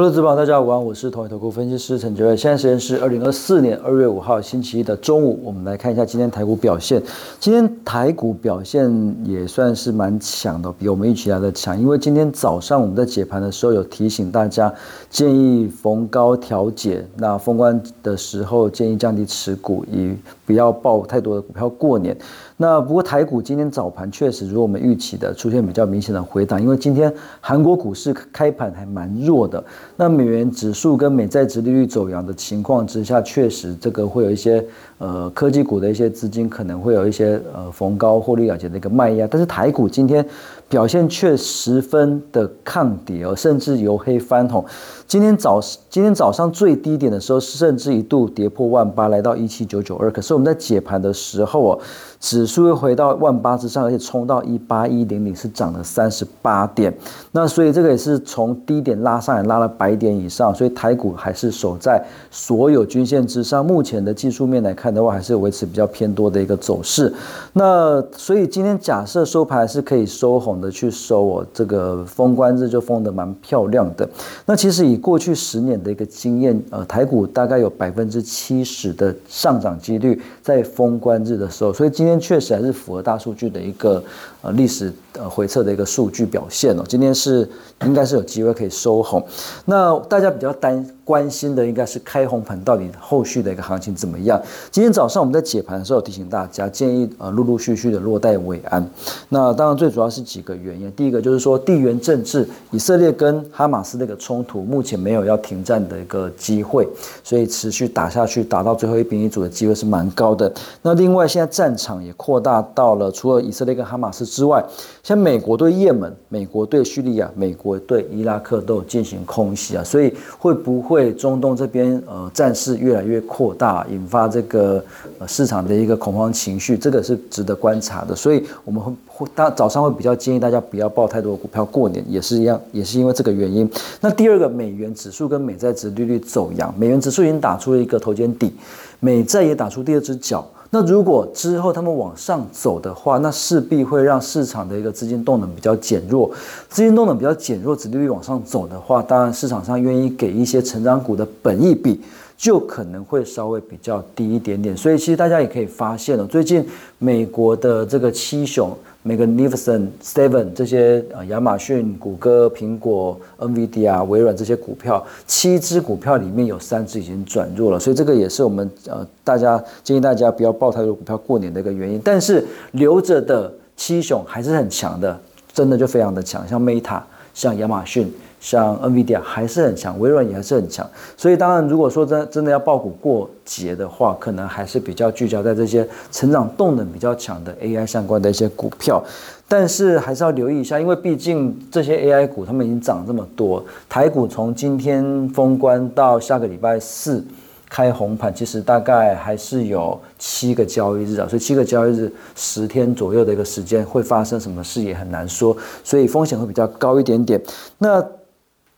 各位资宝，大家好，我是统一投顾分析师陈杰瑞。现在时间是二零二四年二月五号星期一的中午，我们来看一下今天台股表现。今天台股表现也算是蛮强的，比我们预期来的强。因为今天早上我们在解盘的时候有提醒大家，建议逢高调节，那封关的时候建议降低持股，以不要爆太多的股票过年。那不过台股今天早盘确实如我们预期的出现比较明显的回档，因为今天韩国股市开盘还蛮弱的。那美元指数跟美债值利率走阳的情况之下，确实这个会有一些呃科技股的一些资金可能会有一些呃逢高获利了结的一个卖压。但是台股今天表现却十分的抗跌哦，甚至由黑翻红。今天早今天早上最低点的时候，甚至一度跌破万八，来到一七九九二。可是我们在解盘的时候哦。指数又回到万八之上，而且冲到一八一零零，是涨了三十八点。那所以这个也是从低点拉上来，拉了百点以上。所以台股还是守在所有均线之上。目前的技术面来看的话，还是维持比较偏多的一个走势。那所以今天假设收盘是可以收红的去收哦，这个封关日就封的蛮漂亮的。那其实以过去十年的一个经验，呃，台股大概有百分之七十的上涨几率在封关日的时候，所以今天。今天确实还是符合大数据的一个呃历史呃回测的一个数据表现哦。今天是应该是有机会可以收红。那大家比较担关心的应该是开红盘到底后续的一个行情怎么样？今天早上我们在解盘的时候提醒大家，建议呃陆陆续续的落袋为安。那当然最主要是几个原因，第一个就是说地缘政治，以色列跟哈马斯那个冲突目前没有要停战的一个机会，所以持续打下去，打到最后一兵一卒的机会是蛮高的。那另外现在战场。也扩大到了除了以色列跟哈马斯之外，像美国对也门、美国对叙利亚、美国对伊拉克都有进行空袭啊，所以会不会中东这边呃战事越来越扩大，引发这个市场的一个恐慌情绪，这个是值得观察的。所以我们会会大早上会比较建议大家不要报太多的股票过年，也是一样，也是因为这个原因。那第二个，美元指数跟美债值利率走阳，美元指数已经打出了一个头肩底，美债也打出第二只脚。那如果之后他们往上走的话，那势必会让市场的一个资金动能比较减弱，资金动能比较减弱，指利率往上走的话，当然市场上愿意给一些成长股的本益比就可能会稍微比较低一点点。所以其实大家也可以发现了，最近美国的这个七雄。Magnificent Seven 这些呃，亚马逊、谷歌、苹果、NVIDIA、微软这些股票，七只股票里面有三只已经转弱了，所以这个也是我们呃大家建议大家不要抱太多股票过年的一个原因。但是留着的七雄还是很强的，真的就非常的强，像 Meta，像亚马逊。像 NVIDIA 还是很强，微软也还是很强，所以当然如果说真真的要爆股过节的话，可能还是比较聚焦在这些成长动能比较强的 AI 相关的一些股票，但是还是要留意一下，因为毕竟这些 AI 股他们已经涨这么多，台股从今天封关到下个礼拜四开红盘，其实大概还是有七个交易日啊，所以七个交易日十天左右的一个时间会发生什么事也很难说，所以风险会比较高一点点。那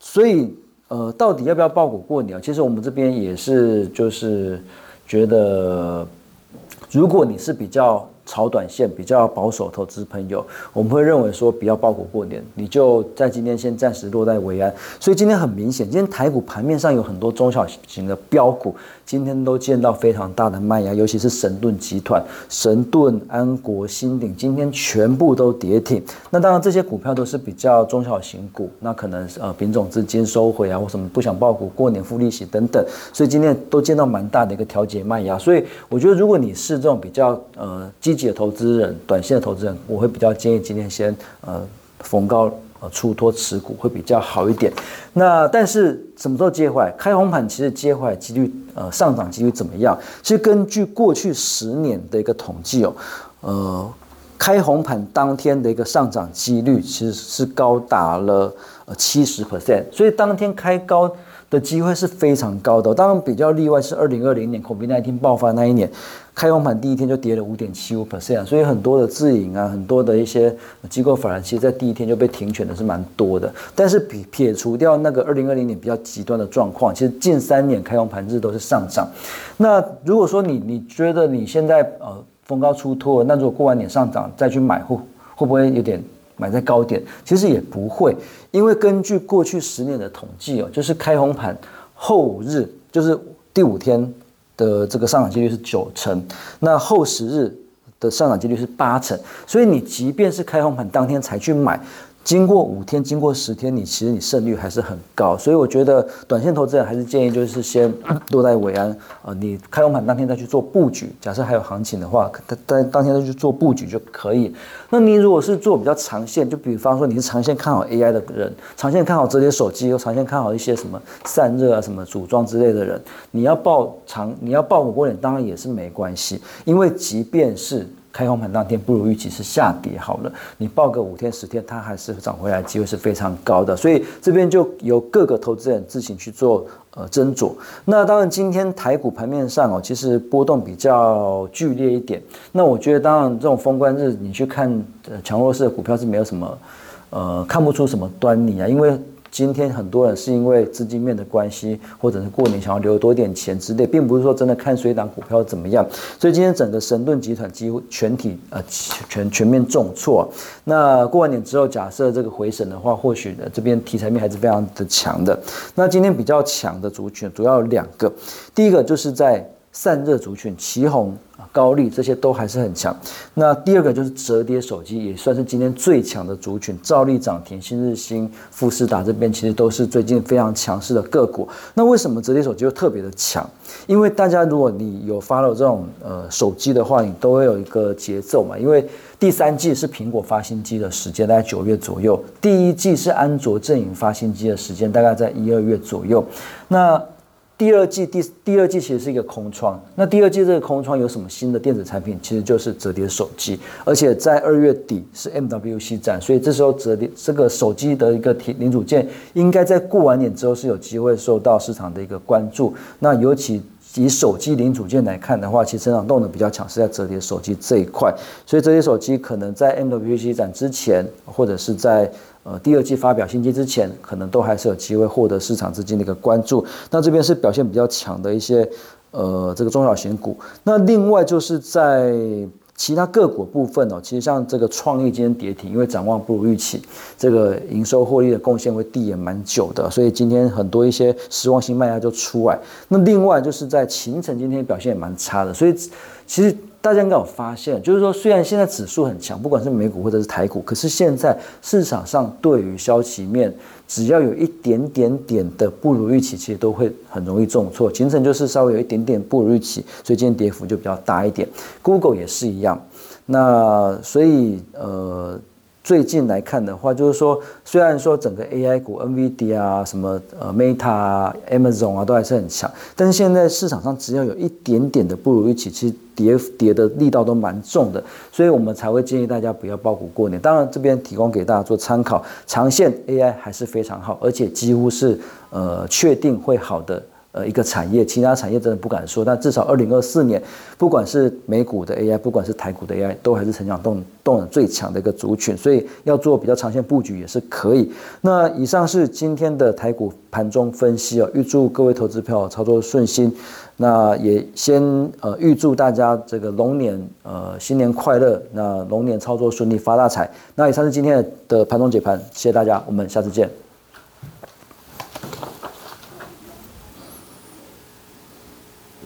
所以，呃，到底要不要爆股过年？其实我们这边也是，就是觉得，如果你是比较。炒短线比较保守投资朋友，我们会认为说不要爆股过年，你就在今天先暂时落袋为安。所以今天很明显，今天台股盘面上有很多中小型的标股，今天都见到非常大的卖压，尤其是神盾集团、神盾、安国、新鼎，今天全部都跌停。那当然这些股票都是比较中小型股，那可能呃品种资金收回啊，或什么不想爆股过年付利息等等，所以今天都见到蛮大的一个调节卖压。所以我觉得如果你是这种比较呃积极的投资人，短线的投资人，我会比较建议今天先呃逢高呃出脱持股会比较好一点。那但是什么时候接回来？开红盘其实接回来几率呃上涨几率怎么样？其实根据过去十年的一个统计哦，呃开红盘当天的一个上涨几率其实是高达了呃七十 percent，所以当天开高。的机会是非常高的，当然比较例外是二零二零年 COVID-19 爆发那一年，开红盘第一天就跌了五点七五 percent，所以很多的自营啊，很多的一些机构反而其实在第一天就被停权的是蛮多的。但是撇撇除掉那个二零二零年比较极端的状况，其实近三年开红盘日都是上涨。那如果说你你觉得你现在呃逢高出脱，那如果过完年上涨再去买，会会不会有点买在高点，其实也不会，因为根据过去十年的统计哦，就是开红盘后日，就是第五天的这个上涨几率是九成，那后十日的上涨几率是八成，所以你即便是开红盘当天才去买。经过五天，经过十天，你其实你胜率还是很高，所以我觉得短线投资人还是建议就是先落在尾安啊，你开盘当天再去做布局。假设还有行情的话，当当天再去做布局就可以。那你如果是做比较长线，就比方说你是长线看好 AI 的人，长线看好折叠手机，又长线看好一些什么散热啊、什么组装之类的人，你要报长，你要报火锅脸，当然也是没关系，因为即便是。开空盘当天不如预期是下跌好了，你报个五天十天，它还是涨回来机会是非常高的，所以这边就由各个投资人自行去做呃斟酌。那当然今天台股盘面上哦，其实波动比较剧烈一点。那我觉得当然这种封关日你去看呃强弱势的股票是没有什么呃看不出什么端倪啊，因为。今天很多人是因为资金面的关系，或者是过年想要留多点钱之类，并不是说真的看水档股票怎么样。所以今天整个神盾集团几乎全体呃全全面重挫。那过完年之后，假设这个回审的话，或许呢这边题材面还是非常的强的。那今天比较强的族群主要有两个，第一个就是在。散热族群，旗宏高丽这些都还是很强。那第二个就是折叠手机，也算是今天最强的族群。兆力涨停，新日新、富士达这边其实都是最近非常强势的个股。那为什么折叠手机又特别的强？因为大家如果你有 follow 这种呃手机的话，你都会有一个节奏嘛。因为第三季是苹果发新机的时间，大概九月左右；第一季是安卓阵营发新机的时间，大概在一二月左右。那第二季第第二季其实是一个空窗，那第二季这个空窗有什么新的电子产品？其实就是折叠手机，而且在二月底是 MWC 展，所以这时候折叠这个手机的一个零零组件，应该在过完年之后是有机会受到市场的一个关注。那尤其以手机零组件来看的话，其实成长动能比较强，是在折叠手机这一块，所以折叠手机可能在 MWC 展之前，或者是在。呃，第二季发表新机之前，可能都还是有机会获得市场资金的一个关注。那这边是表现比较强的一些呃这个中小型股。那另外就是在其他个股部分哦，其实像这个创意今天跌停，因为展望不如预期，这个营收获利的贡献会递延蛮久的，所以今天很多一些失望性卖家就出来。那另外就是在秦城今天表现也蛮差的，所以其实。大家应该有发现，就是说，虽然现在指数很强，不管是美股或者是台股，可是现在市场上对于消息面，只要有一点点点的不如预期，其实都会很容易重挫。形成就是稍微有一点点不如预期，所以今天跌幅就比较大一点。Google 也是一样，那所以呃。最近来看的话，就是说，虽然说整个 AI 股，NVIDIA 啊，什么呃 Meta 啊，Amazon 啊，都还是很强，但是现在市场上只要有一点点的不如预期，其实跌跌的力道都蛮重的，所以我们才会建议大家不要爆股过年。当然，这边提供给大家做参考，长线 AI 还是非常好，而且几乎是呃确定会好的。呃，一个产业，其他产业真的不敢说，但至少二零二四年，不管是美股的 AI，不管是台股的 AI，都还是成长动动能最强的一个族群，所以要做比较长线布局也是可以。那以上是今天的台股盘中分析哦，预祝各位投资票操作顺心。那也先呃预祝大家这个龙年呃新年快乐，那龙年操作顺利发大财。那以上是今天的盘中解盘，谢谢大家，我们下次见。